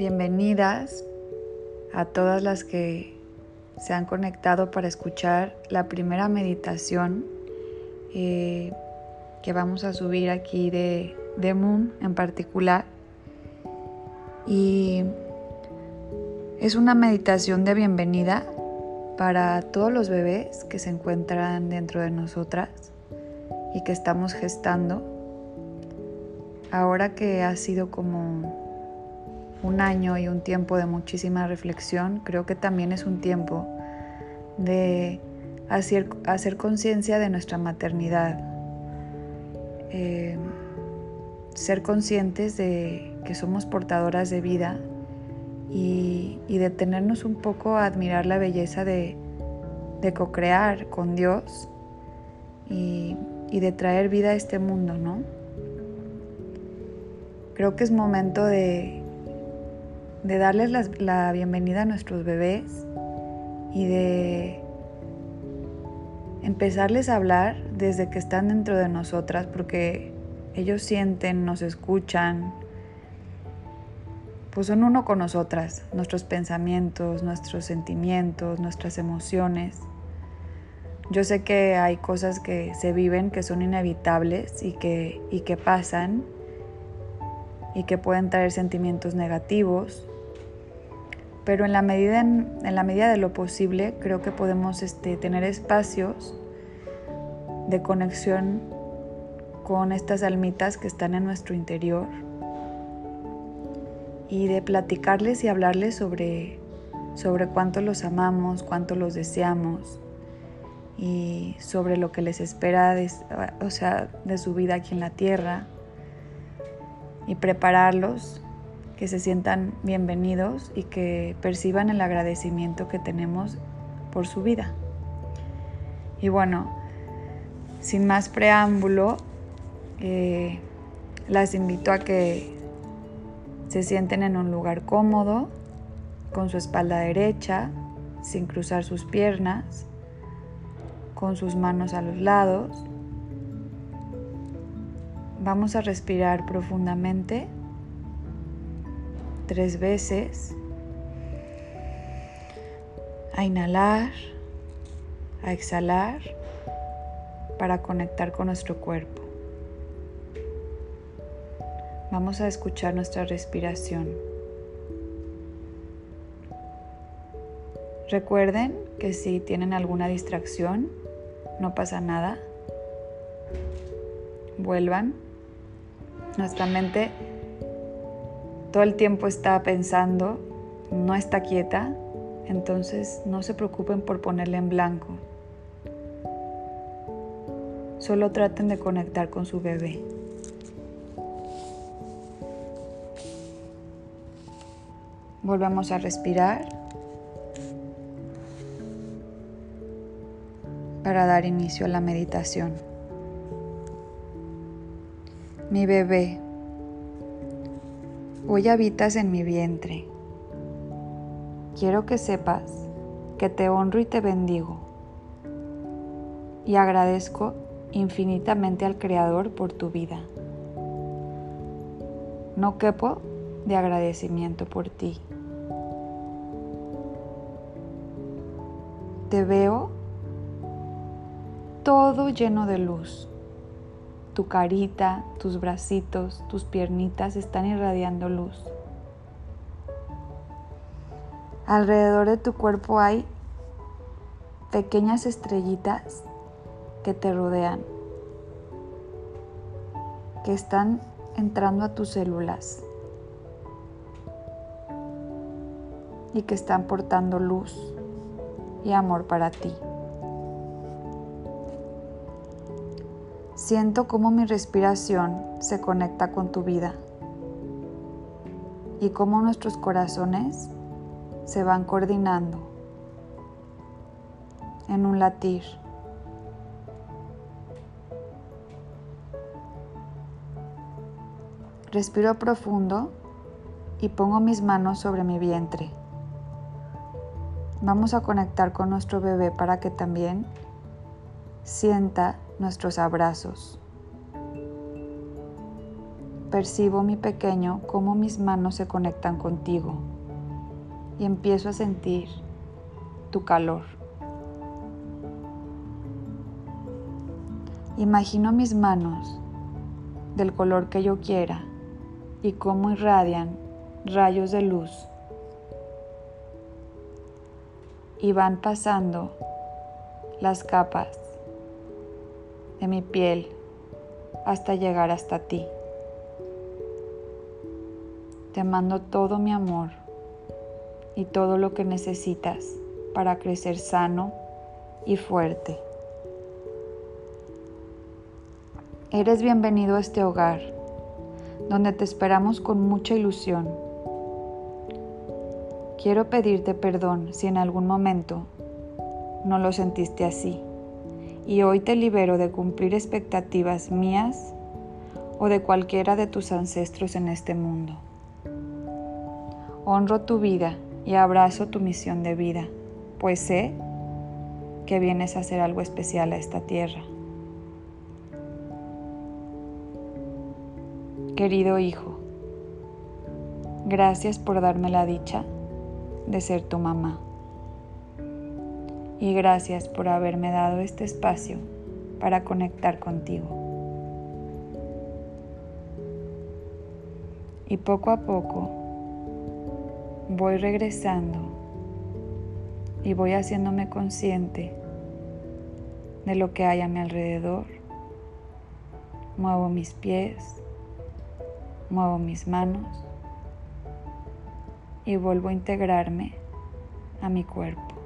Bienvenidas a todas las que se han conectado para escuchar la primera meditación eh, que vamos a subir aquí de, de Moon en particular. Y es una meditación de bienvenida para todos los bebés que se encuentran dentro de nosotras y que estamos gestando. Ahora que ha sido como un año y un tiempo de muchísima reflexión, creo que también es un tiempo de hacer, hacer conciencia de nuestra maternidad, eh, ser conscientes de que somos portadoras de vida y, detenernos un poco a admirar la belleza de, de co-crear con Dios y, y de traer vida a este mundo, ¿no? Creo que es momento de de darles la, bienvenida a nuestros bebés y de empezarles a hablar desde que están dentro de nosotras, porque ellos sienten, nos escuchan, pues son uno con nosotras, nuestros pensamientos, nuestros sentimientos, nuestras emociones. Yo sé que hay cosas que se viven que son inevitables y que, y que pasan y que pueden traer sentimientos negativos pero en la medida, en, la medida de lo posible creo que podemos este, tener espacios de conexión con estas almitas que están en nuestro interior y de platicarles y hablarles sobre, sobre cuánto los amamos, cuánto los deseamos y sobre lo que les espera o sea, de su vida aquí en la tierra y prepararlos que se sientan bienvenidos y que perciban el agradecimiento que tenemos por su vida. Y bueno, sin más preámbulo, eh, las invito a que se sienten en un lugar cómodo, con su espalda derecha, sin cruzar sus piernas, con sus manos a los lados. Vamos a respirar profundamente tres veces. A inhalar, a exhalar para conectar con nuestro cuerpo. Vamos a escuchar nuestra respiración. Recuerden que si tienen alguna distracción, no pasa nada. Vuelvan. Nuestra mente todo el tiempo está pensando, no está quieta, entonces no se preocupen por ponerle en blanco. Solo traten de conectar con su bebé. Volvemos a respirar para dar inicio a la meditación. Mi bebé Hoy habitas en mi vientre. Quiero que sepas que te honro y te bendigo. Y agradezco infinitamente al Creador por tu vida. No quepo de agradecimiento por ti. Te veo todo lleno de luz tu carita, tus bracitos, tus piernitas están irradiando luz. Alrededor de tu cuerpo hay pequeñas estrellitas que te rodean, que están entrando a tus células y que están portando luz y amor para ti. Siento cómo mi respiración se conecta con tu vida y cómo nuestros corazones se van coordinando en un latir. Respiro profundo y pongo mis manos sobre mi vientre. Vamos a conectar con nuestro bebé para que también sienta nuestros abrazos. percibo mi pequeño cómo mis manos se conectan contigo y empiezo a sentir tu calor. Imagino mis manos del color que yo quiera y cómo irradian rayos de luz y van pasando las capas de mi piel hasta llegar hasta ti. Te mando todo mi amor y todo lo que necesitas para crecer sano y fuerte. Eres bienvenido a este hogar, donde te esperamos con mucha ilusión. Quiero pedirte perdón si en algún momento no lo sentiste así, y hoy te libero de cumplir expectativas mías o de cualquiera de tus ancestros en este mundo. Honro tu vida y abrazo tu misión de vida, pues sé que vienes a hacer algo especial a esta tierra. Querido hijo, gracias por darme la dicha de ser tu mamá. Y gracias por haberme dado este espacio para conectar contigo. Y poco a poco voy regresando y voy haciéndome consciente de lo que hay a mi alrededor. Muevo mis pies, Muevo mis manos y vuelvo a integrarme a mi cuerpo.